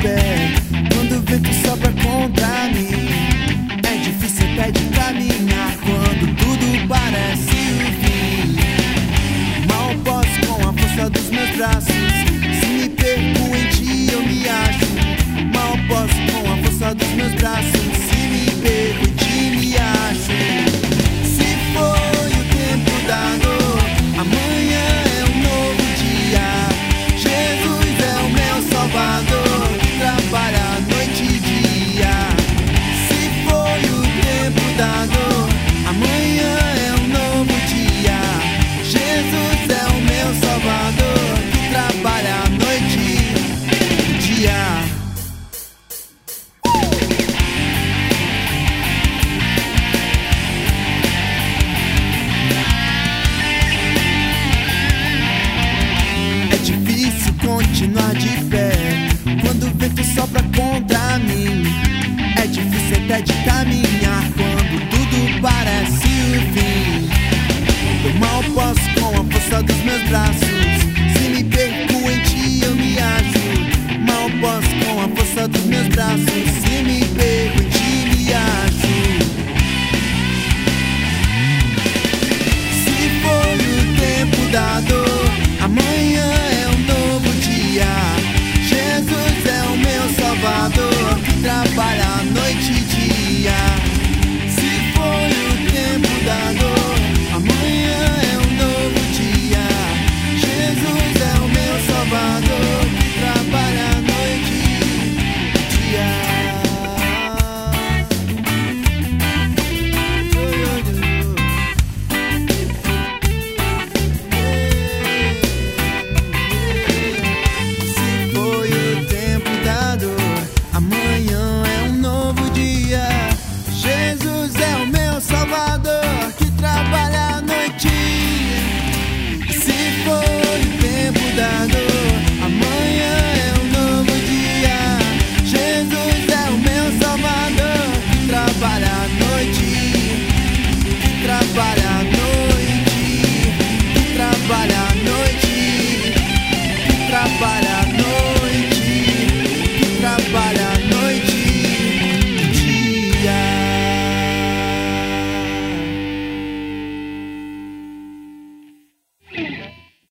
fé. Quando o vento sopra contra mim, é difícil até de caminhar. Quando tudo parece o fim, mal posso com a força dos meus braços. pra mim. É difícil até de caminhar quando tudo parece o de trabalhar.